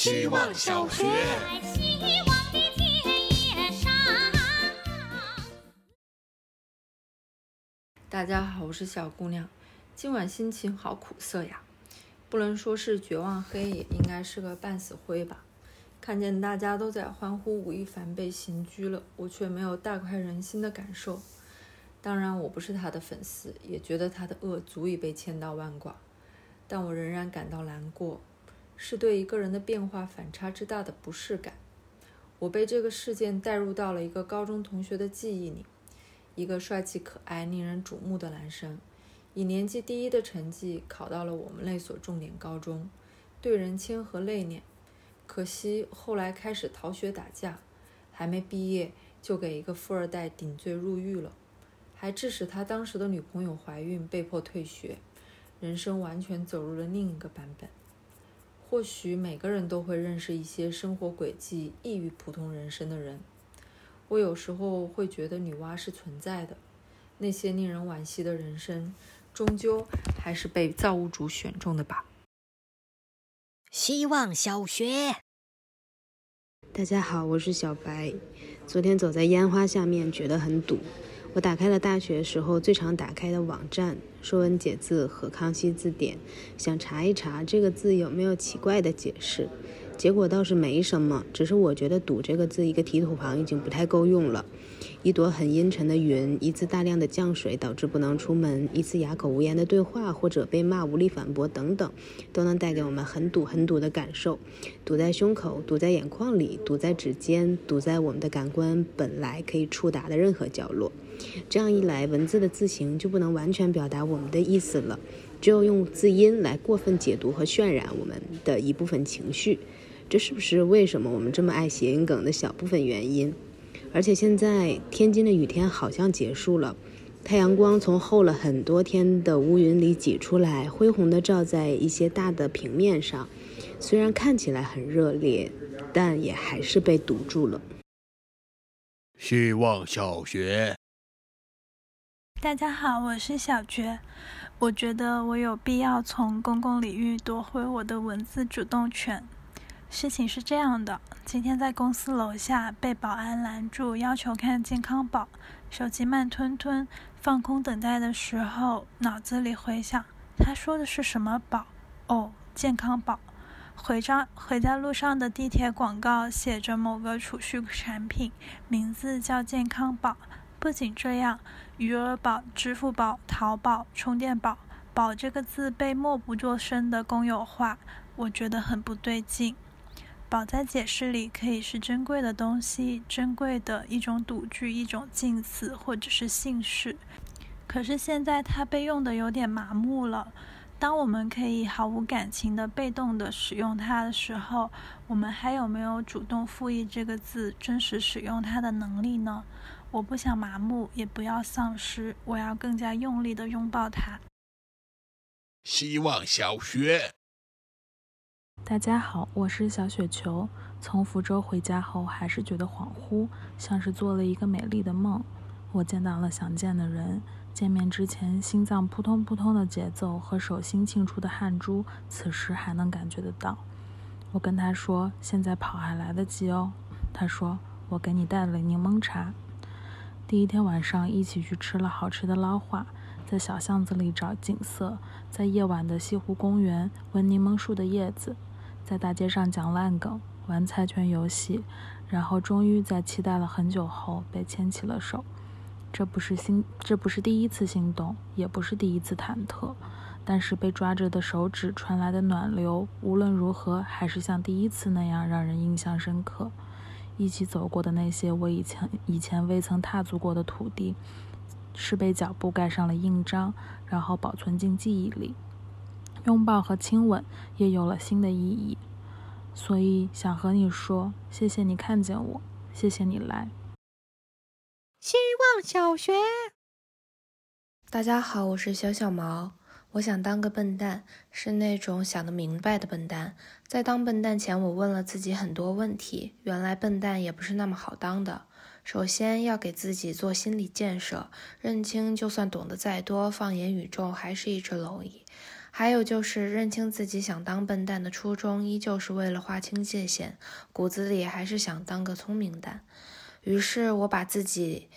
希望小学。大家好，我是小姑娘。今晚心情好苦涩呀，不能说是绝望黑，也应该是个半死灰吧。看见大家都在欢呼吴亦凡被刑拘了，我却没有大快人心的感受。当然，我不是他的粉丝，也觉得他的恶足以被千刀万剐，但我仍然感到难过，是对一个人的变化反差之大的不适感。我被这个事件带入到了一个高中同学的记忆里。一个帅气可爱、令人瞩目的男生，以年级第一的成绩考到了我们那所重点高中，对人谦和内敛。可惜后来开始逃学打架，还没毕业就给一个富二代顶罪入狱了，还致使他当时的女朋友怀孕，被迫退学，人生完全走入了另一个版本。或许每个人都会认识一些生活轨迹异于普通人生的人。我有时候会觉得女娲是存在的，那些令人惋惜的人生，终究还是被造物主选中的吧。希望小学，大家好，我是小白。昨天走在烟花下面，觉得很堵。我打开了大学时候最常打开的网站《说文解字》和《康熙字典》，想查一查这个字有没有奇怪的解释。结果倒是没什么，只是我觉得“堵”这个字一个提土旁已经不太够用了。一朵很阴沉的云，一次大量的降水导致不能出门，一次哑口无言的对话或者被骂无力反驳等等，都能带给我们很堵很堵的感受。堵在胸口，堵在眼眶里，堵在指尖，堵在我们的感官本来可以触达的任何角落。这样一来，文字的字形就不能完全表达我们的意思了，只有用字音来过分解读和渲染我们的一部分情绪。这是不是为什么我们这么爱谐音梗的小部分原因？而且现在天津的雨天好像结束了，太阳光从厚了很多天的乌云里挤出来，恢宏的照在一些大的平面上。虽然看起来很热烈，但也还是被堵住了。希望小学，大家好，我是小觉。我觉得我有必要从公共领域夺回我的文字主动权。事情是这样的，今天在公司楼下被保安拦住，要求看健康宝，手机慢吞吞，放空等待的时候，脑子里回想，他说的是什么宝？哦，健康宝。回家回家路上的地铁广告写着某个储蓄产品，名字叫健康宝。不仅这样，余额宝、支付宝、淘宝、充电宝，宝这个字被默不作声的公有化，我觉得很不对劲。宝在解释里可以是珍贵的东西，珍贵的一种赌具，一种敬词，或者是姓氏。可是现在它被用的有点麻木了。当我们可以毫无感情的被动的使用它的时候，我们还有没有主动赋予这个字，真实使用它的能力呢？我不想麻木，也不要丧失，我要更加用力的拥抱它。希望小学。大家好，我是小雪球。从福州回家后，还是觉得恍惚，像是做了一个美丽的梦。我见到了想见的人，见面之前心脏扑通扑通的节奏和手心沁出的汗珠，此时还能感觉得到。我跟他说：“现在跑还来得及哦。”他说：“我给你带了柠檬茶。”第一天晚上一起去吃了好吃的捞化，在小巷子里找景色，在夜晚的西湖公园闻柠檬树的叶子。在大街上讲烂梗，玩猜拳游戏，然后终于在期待了很久后被牵起了手。这不是心，这不是第一次心动，也不是第一次忐忑，但是被抓着的手指传来的暖流，无论如何还是像第一次那样让人印象深刻。一起走过的那些我以前以前未曾踏足过的土地，是被脚步盖上了印章，然后保存进记忆里。拥抱和亲吻也有了新的意义，所以想和你说，谢谢你看见我，谢谢你来。希望小学，大家好，我是小小毛。我想当个笨蛋，是那种想得明白的笨蛋。在当笨蛋前，我问了自己很多问题。原来笨蛋也不是那么好当的。首先要给自己做心理建设，认清就算懂得再多，放眼宇宙还是一只蝼蚁。还有就是认清自己想当笨蛋的初衷，依旧是为了划清界限，骨子里还是想当个聪明蛋。于是我把自己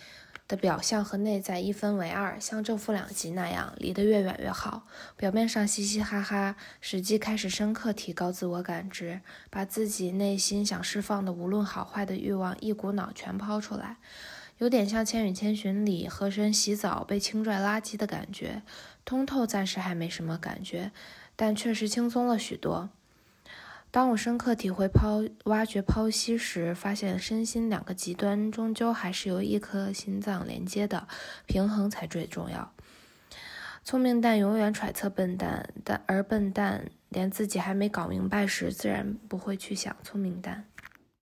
的表象和内在一分为二，像正负两极那样，离得越远越好。表面上嘻嘻哈哈，实际开始深刻提高自我感知，把自己内心想释放的无论好坏的欲望一股脑全抛出来。有点像《千与千寻》里和珅洗澡被轻拽垃圾的感觉，通透暂时还没什么感觉，但确实轻松了许多。当我深刻体会剖挖掘剖析时，发现身心两个极端终究还是由一颗心脏连接的，平衡才最重要。聪明蛋永远揣测笨蛋，但而笨蛋连自己还没搞明白时，自然不会去想聪明蛋。